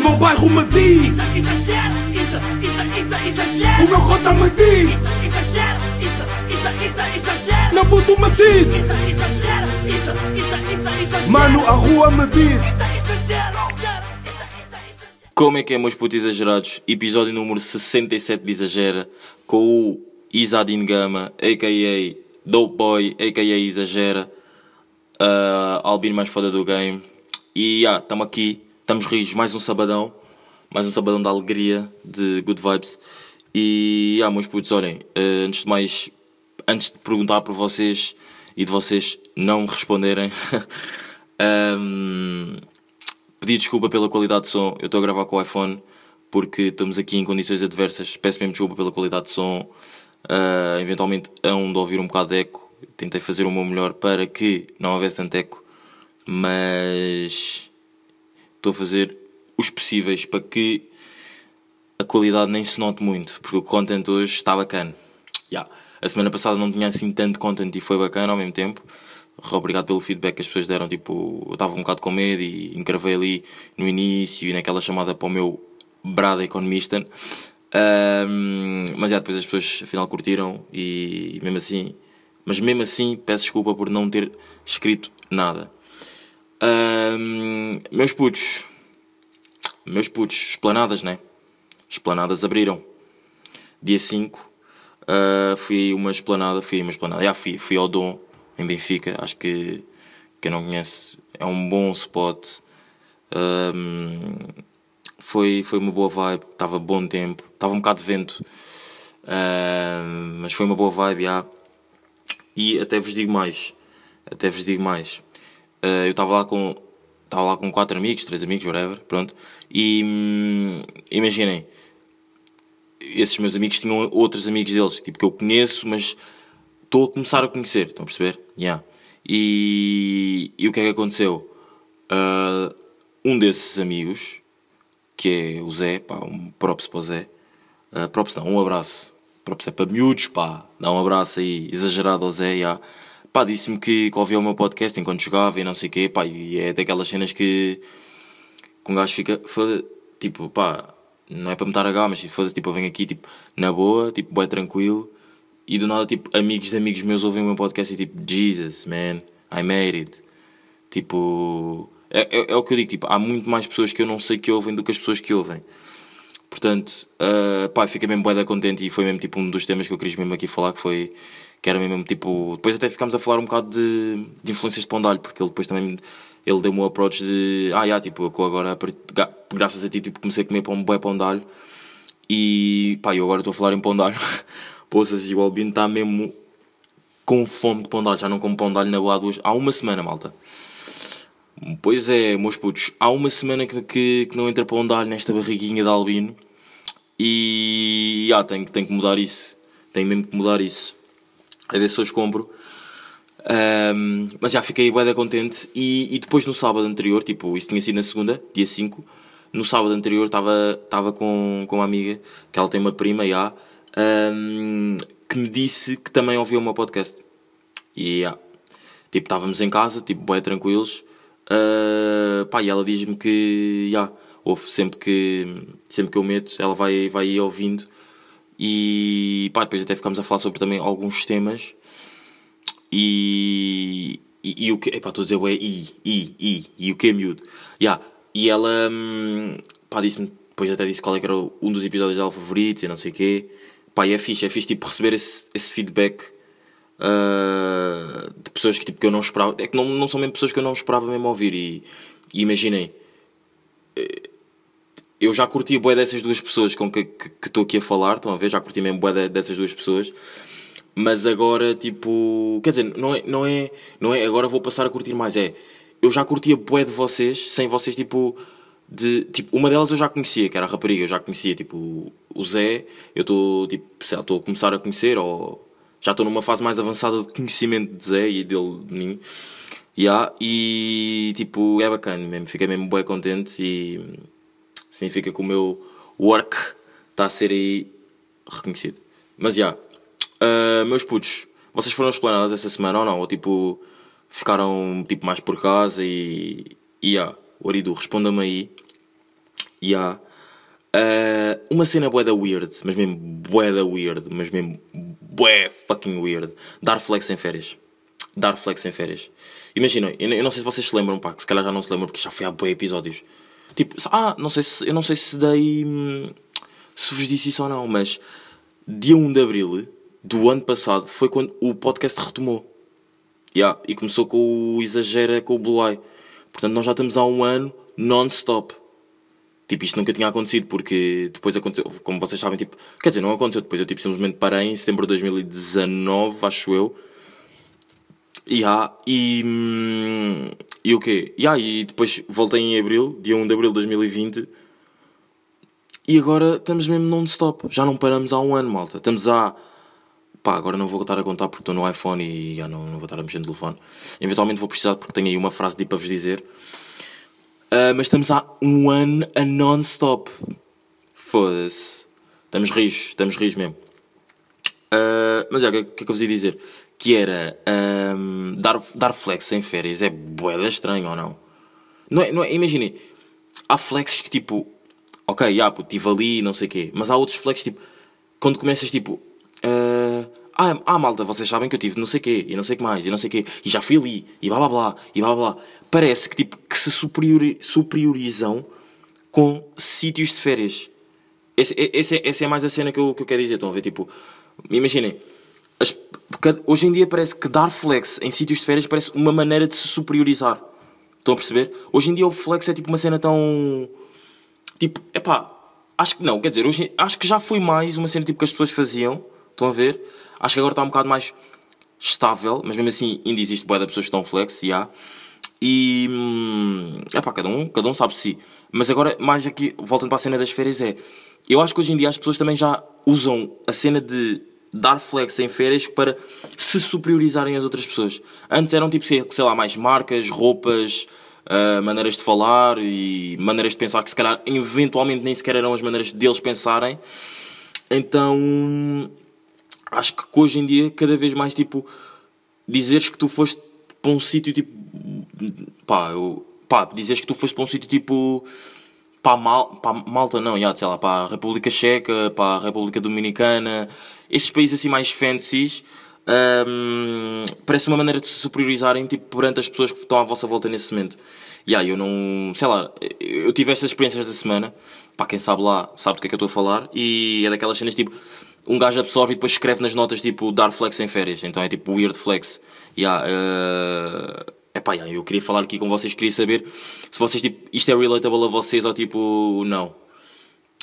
meu bairro me diz Isso, exagero, isso, isso, isso, exagero. O meu cota me diz Isso, exagero, isso, isso, isso, exagero. Meu puto me diz Isso, exagero, isso, isso, isso, exagero. Mano, a rua me diz Isso, exagero. Como é que é, meus putos exagerados? Episódio número 67 de Exagera, com o Isadin Gama, a.k.a. Dope Boy, a.k.a. Exagera, uh, Albino mais foda do game. E, ah, estamos aqui, estamos rios, mais um sabadão, mais um sabadão de alegria, de good vibes. E, ah, meus putos, olhem, uh, antes de mais, antes de perguntar por vocês e de vocês não responderem, um, pedir desculpa pela qualidade de som. Eu estou a gravar com o iPhone porque estamos aqui em condições adversas. Peço mesmo desculpa pela qualidade de som. Uh, eventualmente hão de ouvir um bocado de eco. Tentei fazer o meu melhor para que não houvesse tanto eco, mas estou a fazer os possíveis para que a qualidade nem se note muito, porque o content hoje está bacana. Yeah. A semana passada não tinha assim tanto content e foi bacana ao mesmo tempo. Obrigado pelo feedback que as pessoas deram. Tipo, eu estava um bocado com medo e encravei ali no início e naquela chamada para o meu brada economista. Um, mas é, depois as pessoas afinal curtiram e mesmo assim, mas mesmo assim peço desculpa por não ter escrito nada. Um, meus putos, meus putos, esplanadas, né? Esplanadas abriram. Dia 5 uh, fui uma esplanada, fui uma esplanada, já fui, fui ao Dom em Benfica, acho que quem não conhece é um bom spot. Um, foi, foi uma boa vibe, estava bom tempo, estava um bocado de vento, mas foi uma boa vibe, já. E até vos digo mais, até vos digo mais. Uh, eu estava lá com estava lá com quatro amigos, três amigos, whatever, pronto. E hum, imaginem, esses meus amigos tinham outros amigos deles, tipo que eu conheço, mas estou a começar a conhecer, estão a perceber? Yeah. E, e o que é que aconteceu? Uh, um desses amigos, que é o Zé, pá, um props para o Zé, uh, props não, um abraço, props é para miúdos, pá, dá um abraço aí exagerado ao Zé, yeah. Pá, disse-me que, que ouvia o meu podcast enquanto jogava e não sei o quê, pá, e é daquelas cenas que, que um gajo fica, foda, tipo, pá, não é para me estar a gar, mas foda tipo, eu venho aqui, tipo, na boa, tipo, bem tranquilo, e do nada, tipo, amigos de amigos meus ouvem o meu podcast e tipo, Jesus, man, I made it. Tipo, é, é, é, o que eu digo, tipo, há muito mais pessoas que eu não sei que ouvem do que as pessoas que ouvem. Portanto, uh, pá, fiquei mesmo bué contente e foi mesmo tipo um dos temas que eu queria mesmo aqui falar, que foi, que era mesmo tipo, depois até ficámos a falar um bocado de, de influências de Pondalho, porque ele depois também, ele deu-me o approach de, ah, já, tipo, eu agora, graças a ti, tipo, comecei a comer pão, bué Pondalho, e, pá, eu agora estou a falar em Pondalho, poças e o Albino está mesmo com fome de Pondalho, já não como Pondalho na boa há, duas, há uma semana, malta. Pois é, meus putos, há uma semana que, que, que não entra um nesta barriguinha de albino e ah, tenho, tenho que mudar isso. Tenho mesmo que mudar isso. A ver se hoje compro. Um, mas já fiquei bem contente. E, e depois no sábado anterior, tipo, isso tinha sido na segunda, dia 5. No sábado anterior estava com, com uma amiga, que ela tem uma prima já, um, que me disse que também ouvia o meu podcast. E yeah. tipo, estávamos em casa, tipo, bem tranquilos. Uh, pá, e ela diz-me que yeah, ouve sempre que, sempre que eu meto, ela vai, vai ouvindo. E pá, depois até ficamos a falar sobre também alguns temas. E, e, e o que. Epá, estou a dizer, é I, I, I, e o que é miúdo. Yeah. E ela, hum, pá, disse-me, depois até disse qual é que era um dos episódios dela favoritos e não sei o quê. Pá, e é fixe, é fixe tipo receber esse, esse feedback uh, de pessoas que, tipo, que eu não esperava. É que não, não são mesmo pessoas que eu não esperava mesmo ouvir. E, e imaginem, eh, eu já curti boé dessas duas pessoas com que estou aqui a falar, estão a ver? Já curti mesmo boé dessas duas pessoas. Mas agora, tipo, quer dizer, não é, não é, não é agora vou passar a curtir mais, é, eu já curtia boé de vocês, sem vocês, tipo, de, tipo, uma delas eu já conhecia, que era a rapariga, eu já conhecia, tipo, o Zé, eu estou, tipo, sei lá, estou a começar a conhecer, ou já estou numa fase mais avançada de conhecimento de Zé e dele de mim. Yeah, e tipo, é bacana mesmo, fiquei mesmo bem contente e significa que o meu work está a ser aí reconhecido. Mas já, yeah, uh, meus putos, vocês foram explanados essa semana ou não? Ou tipo, ficaram tipo mais por casa e. E yeah, o Aridu, responda-me aí. Ya. Ah, uma cena bué da weird, mas mesmo bué da weird, mas mesmo bué fucking weird. Dar flex em férias. Dar flex em férias. Imaginem, eu, eu não sei se vocês se lembram, pá, que se calhar já não se lembram porque já foi há bué episódios. Tipo, ah, não sei se, eu não sei se dei. hum, Se vos disse isso ou não, mas dia 1 de abril do ano passado foi quando o podcast retomou. Yeah, e começou com o Exagera com o Blue Eye. Portanto, nós já estamos há um ano non-stop. Tipo, isto nunca tinha acontecido porque depois aconteceu, como vocês sabem, tipo, quer dizer, não aconteceu depois, eu tipo simplesmente parei em setembro de 2019, acho eu. Yeah, e. E o quê? E depois voltei em abril, dia 1 de abril de 2020. E agora estamos mesmo non-stop. Já não paramos há um ano, malta. Estamos há. Pá, agora não vou estar a contar porque estou no iPhone e já não, não vou estar a mexer no telefone. Eventualmente vou precisar porque tenho aí uma frase de para vos dizer. Ah, mas estamos há um ano a non-stop. Foda-se. Estamos rios, estamos rios mesmo. Ah, mas é, o que, que é que eu vos ia dizer? Que era ahm, dar, dar flex em férias é boeda estranho ou não? Não é, não é, imaginem, há flexes que tipo, ok, já, puto, estive ali não sei o quê, mas há outros flexes tipo, quando começas tipo, ah, ah, ah, malta, vocês sabem que eu tive não sei o quê, e não sei o que mais, e não sei o quê, e já fui ali, e blá blá blá, e blá blá. Parece que tipo, que se superiori- superiorizam com sítios de férias. Esse, esse, é- essa é mais a cena que eu, que eu quero dizer. Estão a ver? Tipo, imaginem. As- hoje em dia parece que dar flex em sítios de férias parece uma maneira de se superiorizar. Estão a perceber? Hoje em dia o flex é tipo uma cena tão. Tipo, epá, acho que não, quer dizer, hoje, acho que já foi mais uma cena tipo que as pessoas faziam. Estão a ver? Acho que agora está um bocado mais estável, mas mesmo assim ainda existe boa de pessoas que estão flex, e há. E. Hum, epá, cada um, cada um sabe si. Mas agora, mais aqui, voltando para a cena das férias, é. Eu acho que hoje em dia as pessoas também já usam a cena de dar flex em férias para se superiorizarem às outras pessoas. Antes eram tipo, sei lá, mais marcas, roupas, ah, maneiras de falar e maneiras de pensar que se calhar eventualmente nem sequer eram as maneiras deles pensarem. Então acho que hoje em dia cada vez mais tipo dizeres que tu foste para um sítio tipo pá, eu, pá, dizeres que tu foste para um sítio tipo para Mal, para Malta não, já, sei lá, para a República Checa, para a República Dominicana, esses países assim mais fancies, hum, parece uma maneira de se superiorizarem tipo, perante as pessoas que estão à vossa volta nesse momento. E aí, eu não, sei lá, eu tive estas experiências da semana, para quem sabe lá, sabe do que é que eu estou a falar, e é daquelas cenas tipo, um gajo absorve e depois escreve nas notas tipo, dar flex em férias, então é tipo weird flex. Yeah, uh, epá, yeah, eu queria falar aqui com vocês, queria saber se vocês tipo, isto é relatable a vocês ou tipo, não.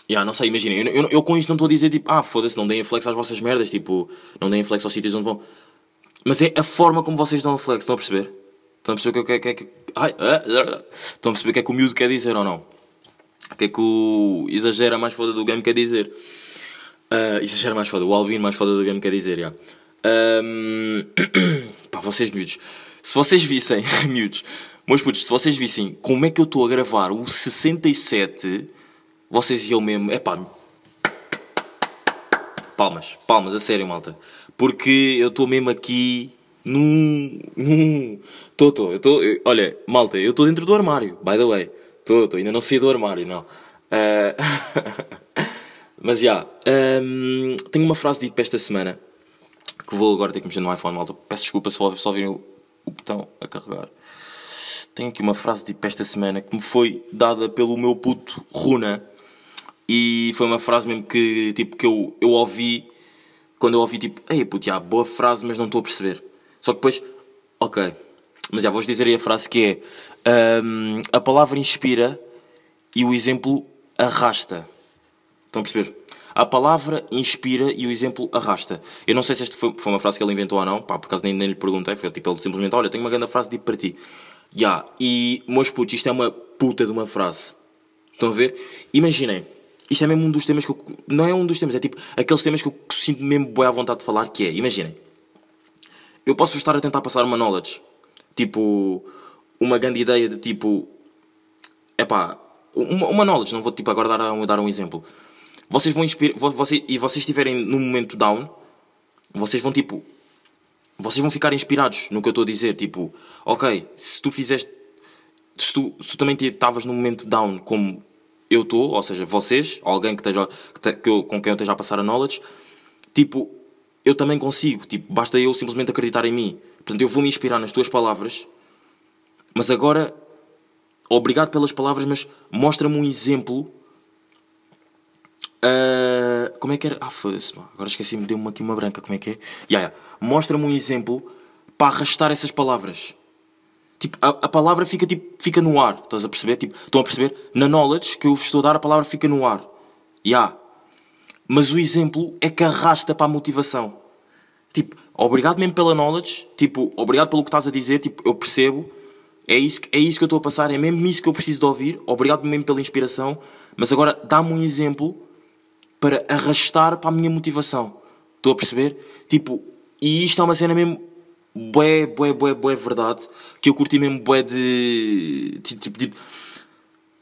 Yeah, não sei, imaginem, eu, eu, eu com isto não estou a dizer tipo, ah, foda-se, não deem flex às vossas merdas, tipo, não deem flex aos sítios onde vão. Mas é a forma como vocês dão flex, estão a perceber? Estão a perceber o que é que. é que- Ai, ah, estão a perceber o que é que o miúdo quer dizer ou não? O que é que o exagera mais foda do game quer dizer? Ah, exagera mais foda, o Albino mais foda do game quer dizer, já. Ahm, pá, vocês miúdos, se vocês vissem, miúdos, meus putos, se vocês vissem como é que eu estou a gravar o 67, vocês iam mesmo, é pá, palmas, palmas, a sério, malta, porque eu estou mesmo aqui num. num. Estou, estou, eu estou. Olha, malta, eu estou dentro do armário, by the way. Estou, estou, ainda não saí do armário, não. Ah, Mas já, hum, tenho uma frase dita para esta semana que vou agora ter que mexer no iPhone, malta. Peço desculpa se só ouvirem o, botão a carregar. Tenho aqui uma frase para esta semana que me foi dada pelo meu puto Runa. E foi uma frase mesmo que, tipo, que eu, eu ouvi quando eu ouvi, tipo, ei puto, já, boa frase, mas não estou a perceber. Só que depois, ok. Mas já, vou-vos dizer aí a frase que é: hum, A palavra inspira e o exemplo arrasta. Estão a perceber? A palavra inspira e o exemplo arrasta. Eu não sei se esta foi, foi uma frase que ele inventou ou não, pá, por acaso nem, nem lhe perguntei. Foi tipo, ele simplesmente: Olha, tenho uma grande frase tipo para ti. Já, e, meus putos, isto é uma puta de uma frase. Estão a ver? Imaginem, isto é mesmo um dos temas que eu. Não é um dos temas, é tipo aqueles temas que eu sinto mesmo boa à vontade de falar, que é, imaginem. Eu posso estar a tentar passar uma knowledge. Tipo, uma grande ideia de tipo. Epá, uma, uma knowledge, não vou tipo agora dar dar um exemplo. Vocês vão inspirar. E vocês estiverem num momento down, vocês vão tipo. Vocês vão ficar inspirados no que eu estou a dizer. Tipo, ok, se tu fizeste. Se tu, se tu também estavas num momento down como eu estou, ou seja, vocês, alguém que esteja, que te- que eu- com quem eu esteja a passar a knowledge, tipo, eu também consigo, tipo, basta eu simplesmente acreditar em mim. Portanto, eu vou me inspirar nas tuas palavras, mas agora, obrigado pelas palavras, mas mostra-me um exemplo. Ah, como é que era? Ah, foda-se, agora esqueci-me, deu-me aqui uma branca. Como é que é? Ya, ya. Mostra-me um exemplo para arrastar essas palavras. Tipo, a, a palavra fica, tipo, fica no ar. Estás a perceber? Tipo, estão a perceber? Na knowledge que eu vos estou a dar, a palavra fica no ar. Ya. Mas o exemplo é que arrasta para a motivação. Tipo, obrigado mesmo pela knowledge. Tipo, obrigado pelo que estás a dizer. Tipo, eu percebo. É isso, é isso que eu estou a passar. É mesmo isso que eu preciso de ouvir. Obrigado mesmo pela inspiração. Mas agora dá-me um exemplo para arrastar para a minha motivação. Estou a perceber? Tipo, e isto é uma cena mesmo bué, bué, bué, bué verdade, que eu curti mesmo bué de... Tipo, de,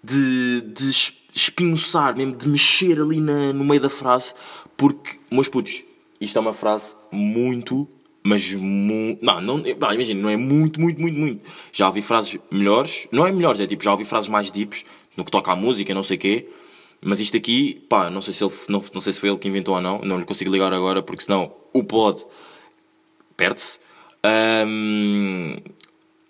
de, de es- espinhoçar, mesmo de mexer ali na, no meio da frase, porque, meus putos, isto é uma frase muito, mas muito... Não, não, não imagina, não é muito, muito, muito, muito. Já ouvi frases melhores, não é melhores, é tipo, já ouvi frases mais deeps, no que toca à música, não sei o quê, mas isto aqui, pá, não sei se ele, não, não sei se foi ele que inventou ou não, não lhe consigo ligar agora, porque senão o pod perde-se. Ahm,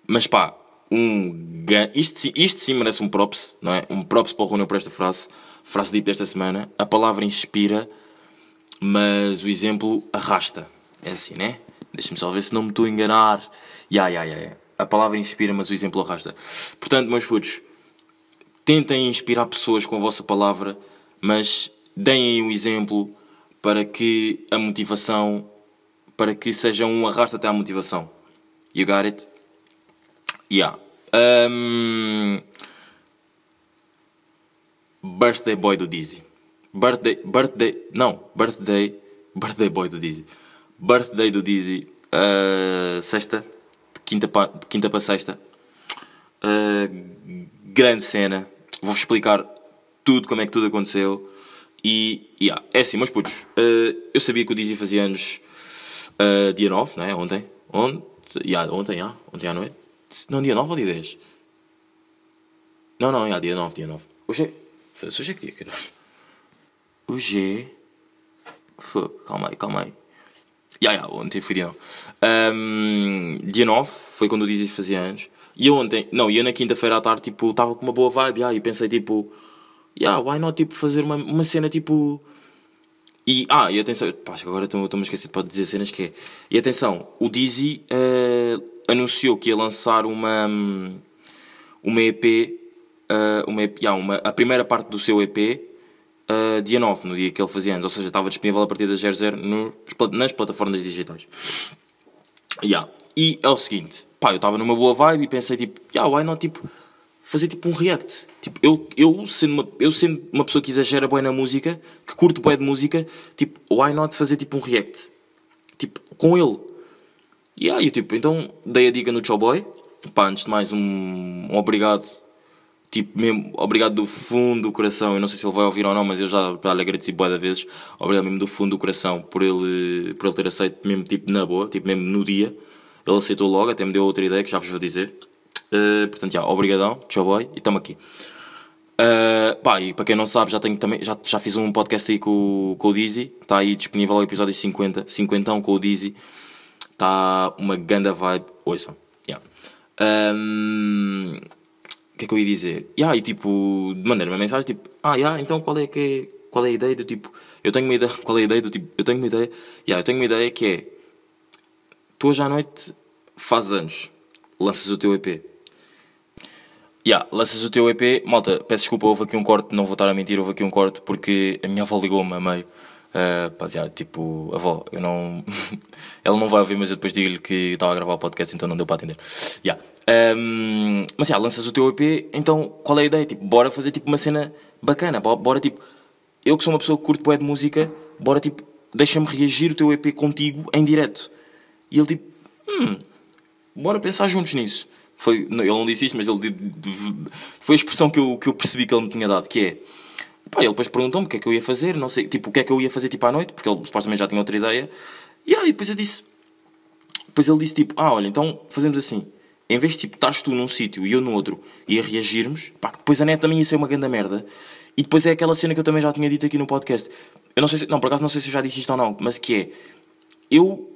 mas pá, um isto, sim- isto sim merece um props, não é? Um props para o Rúnio por esta frase, frase deep desta semana. A palavra inspira, mas o exemplo arrasta. É assim, né? Deixa-me só ver se não me estou a enganar. Ya, ya, ya, ya. A palavra inspira, mas o exemplo arrasta. Portanto, meus putos, tentem inspirar pessoas com a vossa palavra, mas deem um exemplo para que a motivação, para que seja um arrasto até à motivação. You got it? Yeah. Um, birthday boy do Dizzy. Birthday, birthday, não, birthday, birthday boy do Dizzy. Birthday do Dizzy, uh, sexta, de quinta quinta para sexta. Uh, grande cena. Vou-vos explicar tudo, como é que tudo aconteceu. E, yeah, é assim, meus putos. uh, eu sabia que o Dizzy fazia anos uh, dia 9, não é? Ontem. Ontem, yeah, ontem, yeah, ontem à noite. Não, dia 9 ou dia 10? Não, não, yeah, dia 9, dia 9. Hoje é. Hoje é que dia, caralho? Hoje é. Calma aí, calma aí. Ya, ya, ontem foi dia 9. Um, dia 9 foi quando o Dizzy fazia anos. E ontem, não, e eu na quinta-feira à tarde, tipo, estava com uma boa vibe, ya, e pensei, tipo, yeah, why not, tipo, fazer uma, uma cena, tipo... E, ah, e atenção, pá, agora estou-me a esquecer de dizer cenas que é. E atenção, o Dizzy eh, anunciou que ia lançar uma, uma EP, eh, uma EP yeah, uma, a primeira parte do seu EP, eh, dia 9, no dia que ele fazia anos, ou seja, estava disponível a partir das 00 nos, nas plataformas digitais. Yeah. E é o seguinte, pá, eu estava numa boa vibe e pensei tipo, yeah, why not tipo, fazer tipo um react? Tipo, eu, eu, sendo, uma, eu sendo uma pessoa que exagera bem na música, que curte bem de música, tipo, why not fazer tipo um react? Tipo, com ele. E aí, tipo, então dei a dica no Chowboy. Pá, antes de mais, um, um obrigado. Tipo, mesmo, obrigado do fundo do coração. Eu não sei se ele vai ouvir ou não, mas eu já, já lhe agradeci boa vezes. Obrigado mesmo do fundo do coração por ele, por ele ter aceito mesmo, tipo, na boa, tipo, mesmo no dia. Ele aceitou logo, até me deu outra ideia que já vos vou dizer. Uh, portanto, já, obrigadão, Chowboy, e estamos aqui. Uh, pá, e para quem não sabe, já, tenho também, já, já fiz um podcast aí com, com o Dizzy. Está aí disponível o episódio 50. 50 com o Dizzy. Está uma ganda vibe. Ouçam. Yeah. Um, o que é que eu ia dizer? Yeah, e tipo, de maneira uma mensagem tipo, ah, yeah, então qual é que é, qual é a ideia do tipo, eu tenho uma ideia, qual é a ideia do tipo, eu tenho uma ideia, yeah, eu tenho uma ideia que é, tu hoje à noite fazes anos, lanças o teu EP. Yeah, lanças o teu EP, malta, peço desculpa, houve aqui um corte, não vou estar a mentir, houve aqui um corte porque a minha avó ligou-me a meio. Uh, pá, yeah, tipo, avó, eu não. Ela não vai ouvir, mas eu depois digo-lhe que estava a gravar o podcast, então não deu para atender. Yeah. Um, mas yeah, lanças o teu EP, então qual é a ideia? Tipo, bora fazer tipo uma cena bacana, bo- bora tipo. Eu que sou uma pessoa que curto bué de música, bora tipo, deixa-me reagir o teu EP contigo em direto. E ele tipo, hum, bora pensar juntos nisso. Foi, ele não disse isto, mas ele foi a expressão que eu, que eu percebi que ele me tinha dado, que é pá, ele depois perguntou-me o que é que eu ia fazer, não sei, tipo, o que é que eu ia fazer tipo à noite, porque ele supostamente já tinha outra ideia. E aí depois eu disse, depois ele disse tipo, ah, olha, então fazemos assim, em vez de tipo, estás tu num sítio e eu no outro e a reagirmos, pá, depois a net também ia ser uma grande merda. E depois é aquela cena que eu também já tinha dito aqui no podcast. Eu não sei se, não, por acaso não sei se eu já disse isto ou não, mas que é, eu,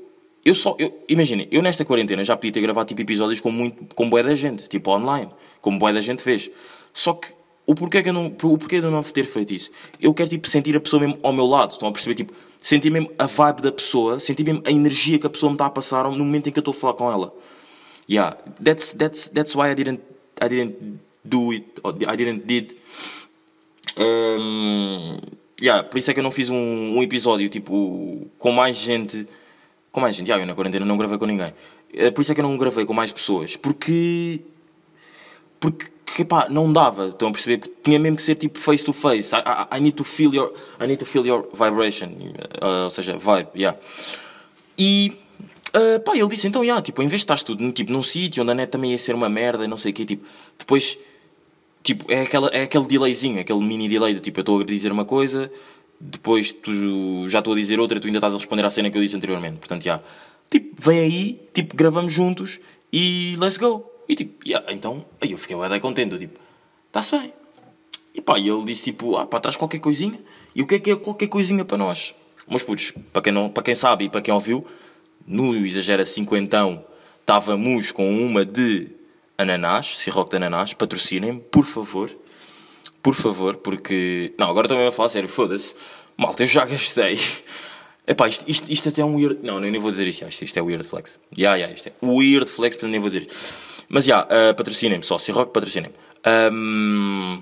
eu só, eu, imaginem, eu nesta quarentena já podia ter gravado tipo episódios com muito, com bué da gente, tipo online, como bué da gente fez. Só que, o porquê, que eu não, o porquê de eu não ter feito isso? Eu quero tipo sentir a pessoa mesmo ao meu lado, estão a perceber? Tipo, sentir mesmo a vibe da pessoa, sentir mesmo a energia que a pessoa me está a passar no momento em que eu estou a falar com ela. Yeah, that's, that's, that's why I didn't, I didn't do it, I didn't did um, yeah, por isso é que eu não fiz um, um, episódio tipo com mais gente. Com mais gente, yeah, eu na quarentena não gravei com ninguém. Uh, por isso é que eu não gravei com mais pessoas. Porque. Porque pá, não dava, estão a perceber? Porque tinha mesmo que ser tipo face to face. I, I, I need to feel your. I need to feel your vibration. Uh, ou seja, vibe, yeah. E. Uh, pá, ele disse então, yeah, tipo, em vez de estás tudo tipo, num sítio onde a net também ia ser uma merda, não sei o quê, tipo, depois Tipo, é, aquela, é aquele delayzinho, aquele mini delay de tipo, eu estou a dizer uma coisa, depois tu já estou a dizer outra, tu ainda estás a responder à cena que eu disse anteriormente. Portanto, já. Tipo, vem aí, tipo, gravamos juntos e let's go. E tipo, yeah, então, aí eu fiquei bem contente, tipo, está-se bem. E pá, ele disse tipo, ah pá, traz qualquer coisinha. E o que é que é qualquer coisinha para nós? Mas putos, para quem, não, para quem sabe e para quem ouviu, no Exagera Cinquentão estávamos com uma de ananás, Ciroc de ananás, patrocinem, por favor. Por favor, porque. Não, agora também vou falar sério, foda-se. Malta, eu já gastei. Epá, isto, isto, isto até é um weird. Não, nem vou dizer isto. Isto, isto é weird flex. Ya, yeah, yeah, isto é weird flex, portanto nem vou dizer isto. Mas já, yeah, uh, patrocinem-me só. Ciroc, patrocinem-me. Um,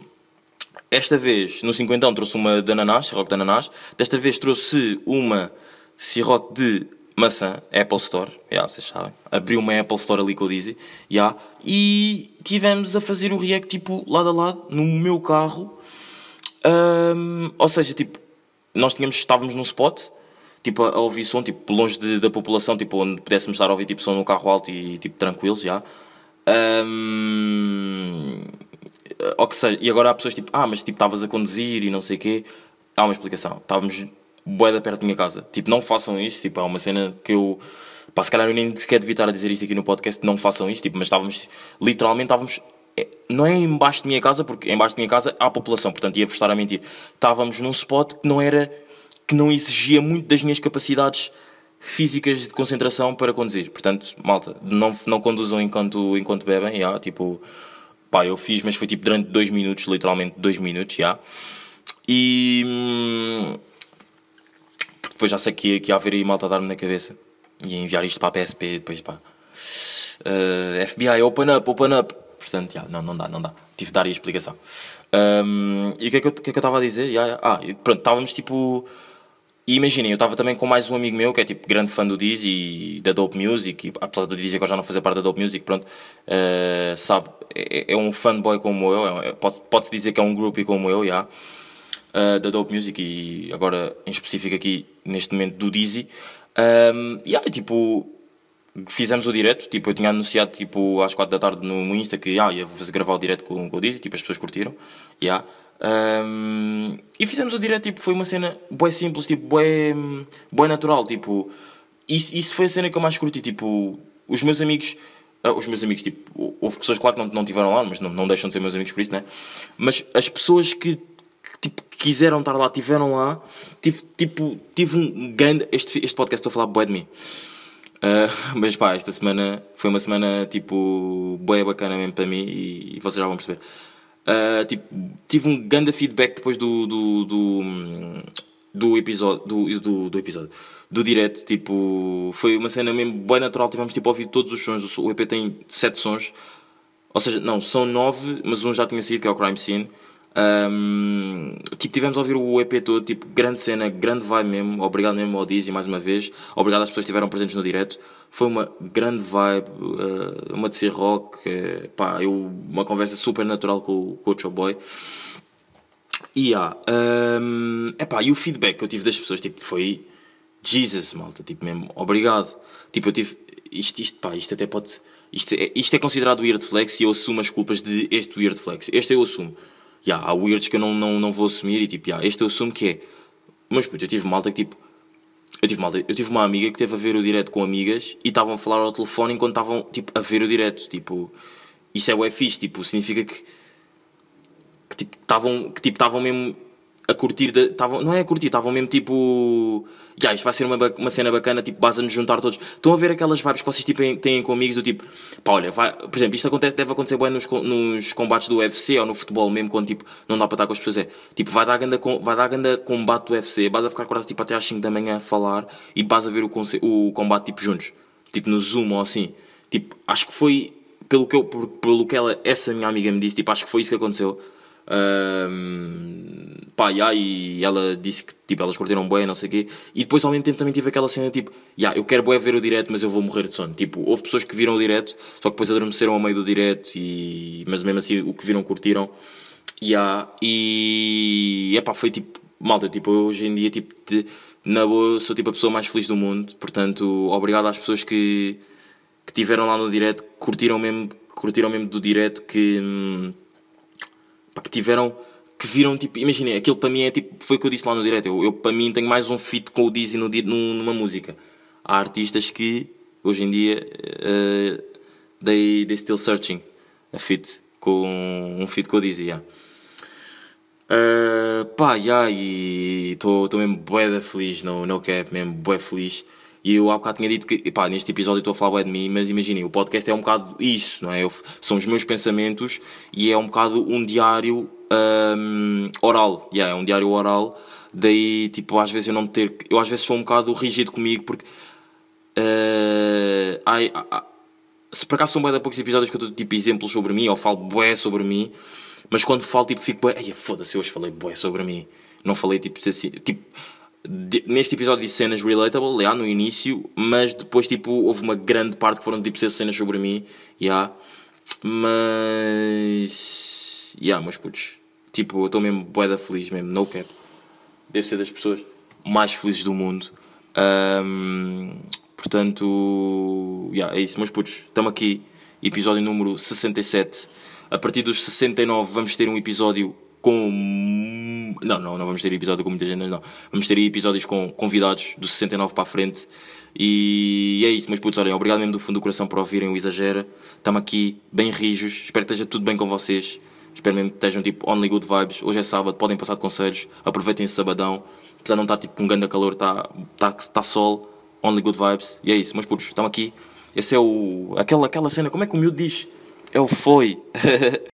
esta vez, no 50 trouxe uma de ananás, Ciroc de ananás. Desta vez trouxe uma Ciroc de maçã, Apple Store, yeah, vocês sabem. Abriu uma Apple Store ali com o Dizzy, yeah, e tivemos a fazer o react tipo lado a lado, no meu carro. Um, ou seja, tipo, nós tínhamos, estávamos num spot, tipo, a, ouvir som, tipo, longe de, da população, tipo, onde pudéssemos estar a ouvir tipo, som no carro alto e tipo, tranquilos, já. Um, ou que seja, e agora há pessoas tipo, ah, mas tipo, estavas a conduzir e não sei o quê. Há uma explicação. Estávamos boeda perto da minha casa. Tipo, não façam isso, tipo, é uma cena que eu. Pá, se calhar eu nem sequer devia estar a dizer isto aqui no podcast, não façam isso, tipo, mas estávamos, literalmente estávamos, é, não é embaixo de minha casa, porque embaixo de minha casa há população, portanto ia-vos estar a mentir. Estávamos num spot que não era, que não exigia muito das minhas capacidades físicas de concentração para conduzir. Portanto, malta, não, não conduzam enquanto, enquanto bebem, já, tipo, pá, eu fiz, mas foi tipo durante dois minutos, literalmente dois minutos, já. E. Depois já sei que, que ia haver aí malta a dar-me na cabeça. E enviar isto para a PSP depois pá. Uh, FBI, open up, open up. Portanto, yeah, não, não dá, não dá. Tive de dar aí a explicação. Um, e o que é que eu é estava a dizer? Yeah, yeah. Ah, pronto, estávamos tipo. E imaginem, eu estava também com mais um amigo meu que é tipo grande fã do Diz e da Dope Music, e apesar do Diz agora já não fazer parte da Dope Music, pronto, uh, sabe, é, é, um fanboy como eu, é, pode-se pode dizer que é um groupie como eu, já. Yeah uh, da Dope Music e agora em específico aqui neste momento do Dizzy. Um, e aí, tipo, fizemos o direto, tipo, eu tinha anunciado tipo às 4 da tarde no, Insta que ah, ia gravar o direto com, com o Dizzy, tipo, as pessoas curtiram. Yeah. Um, e fizemos o direto, tipo, foi uma cena bem simples, tipo, bem, bem natural, tipo, isso, isso foi a cena que eu mais curti, tipo, os meus amigos, uh, os meus amigos, tipo, houve pessoas, claro, que não, não tiveram lá, mas não, não deixam de ser meus amigos por isso, né? Mas as pessoas que tipo, quiseram estar lá, tiveram lá. Tive, tipo, tive um grande. Este, este podcast estou a falar bué de mim. Uh, mas pá, esta semana foi uma semana tipo bué bacana mesmo para mim e, e vocês já vão perceber. Uh, tipo, tive um grande feedback depois do, do, do, do episódio do, do, do, episódio do direto, tipo, foi uma cena mesmo bem natural, tivemos tipo a ouvir todos os sons, o EP tem sete sons, ou seja, não, são nove, mas um já tinha sido, que é o Crime Scene, um, tipo, tivemos a ouvir o EP todo, tipo, grande cena, grande vibe mesmo. Obrigado mesmo ao Dizzy mais uma vez. Obrigado às pessoas que estiveram presentes no direto. Foi uma grande vibe, uh, uma de ser rock, uh, pá, eu, uma conversa super natural com, com o Boy. E yeah, um, e o feedback que eu tive das pessoas, tipo, foi Jesus, malta, tipo mesmo, obrigado. Tipo, eu tive, isto, isto, pá, isto até pode, isto é, isto é considerado weird flex e eu assumo as culpas de este weird flex. Este eu assumo yeah, há weirds que eu não, não, não vou assumir e tipo, yeah, este eu assumo que é. Mas puto, eu tive malta que tipo. Eu tive malta, eu tive uma amiga que teve a ver o direto com amigas e estavam a falar ao telefone enquanto estavam tipo, a ver o direto. Tipo, isso é o fixe, tipo, significa que, que tipo estavam que, tipo, mesmo a curtir, de, tavam, não é a curtir, estavam mesmo tipo. Já, isto vai ser uma, uma cena bacana, tipo, basta nos juntar todos. Estão a ver aquelas vibes que vocês tipo, têm com amigos do tipo, pá, olha, vai, por exemplo, isto acontece, deve acontecer bem nos, nos combates do UFC ou no futebol mesmo, quando tipo, não dá para estar com as pessoas. É tipo, vai dar ganda, vai dar ganda combate do UFC, vais a ficar acordado tipo, até às 5 da manhã a falar e vais a ver o, o combate tipo juntos, tipo no Zoom ou assim. Tipo, acho que foi, pelo que, eu, pelo que ela, essa minha amiga me disse, tipo, acho que foi isso que aconteceu. Ahm, pá, yeah, e ela disse que tipo, elas curtiram bem, não sei o quê. E depois ao mesmo tempo também tive aquela cena tipo, yeah, eu quero bué ver o direto, mas eu vou morrer de sono. Tipo, houve pessoas que viram o direto, só que depois adormeceram ao meio do direto, e... mas mesmo assim o que viram curtiram. Yeah, e epá, foi tipo, malta, tipo, hoje em dia, tipo, de- na boa, sou tipo a pessoa mais feliz do mundo. Portanto, obrigado às pessoas que, que tiveram lá no direto, curtiram mesmo, curtiram mesmo do direto, que. hum, pá, que tiveram que viram tipo imaginem aquilo para mim é tipo foi o que eu disse lá no direto eu, eu para mim tenho mais um feat com o Dizzy no, num- numa música há artistas que hoje em dia they still searching a feat com um feat com o Dizzy yeah. Uh, pá, yeah, e estou mesmo bué da feliz, no, no cap, mesmo bué feliz. E eu há bocado tinha dito que, pá, neste episódio estou a falar bué de mim, mas imaginem, o podcast é um bocado isso, não é? Eu- são os meus pensamentos e é um bocado um diário um, oral, yeah, é um diário oral. Daí, tipo, às vezes eu não ter, eu às vezes sou um bocado rígido comigo porque uh, ai, ah, se por acaso são bué de poucos episódios que eu dou tipo exemplos sobre mim ou falo bué sobre mim, mas quando falo tipo fico bué, ai foda-se, hoje falei bué sobre mim. Não falei tipo assim, tipo neste episódio disse cenas relatable, já, no início, mas depois tipo houve uma grande parte que foram tipo cenas sobre mim, já. Mas já, mas putz, tipo, eu estou mesmo bué da feliz mesmo, no cap. Deve ser das pessoas mais felizes do mundo. Ahm, portanto, yeah, é isso. Mas putos, estamos aqui, episódio número 67. A partir dos 69 vamos ter um episódio com. Não, não, não vamos ter episódio com muitas gente, não. Vamos ter episódios com convidados do 69 para a frente. E é isso, mas putos, olhem, obrigado mesmo do fundo do coração por ouvirem o Exagera. Estamos aqui, bem rijos. Espero que esteja tudo bem com vocês. Espero mesmo que estejam tipo only good vibes. Hoje é sábado, podem passar de conselhos. Aproveitem esse sabadão. Apesar de não estar tipo um grande calor, está tá, tá sol. Only good vibes. E é isso, mas putos, estamos aqui. Esse é o. Aquela, aquela cena, como é que o miúdo diz? É o foi.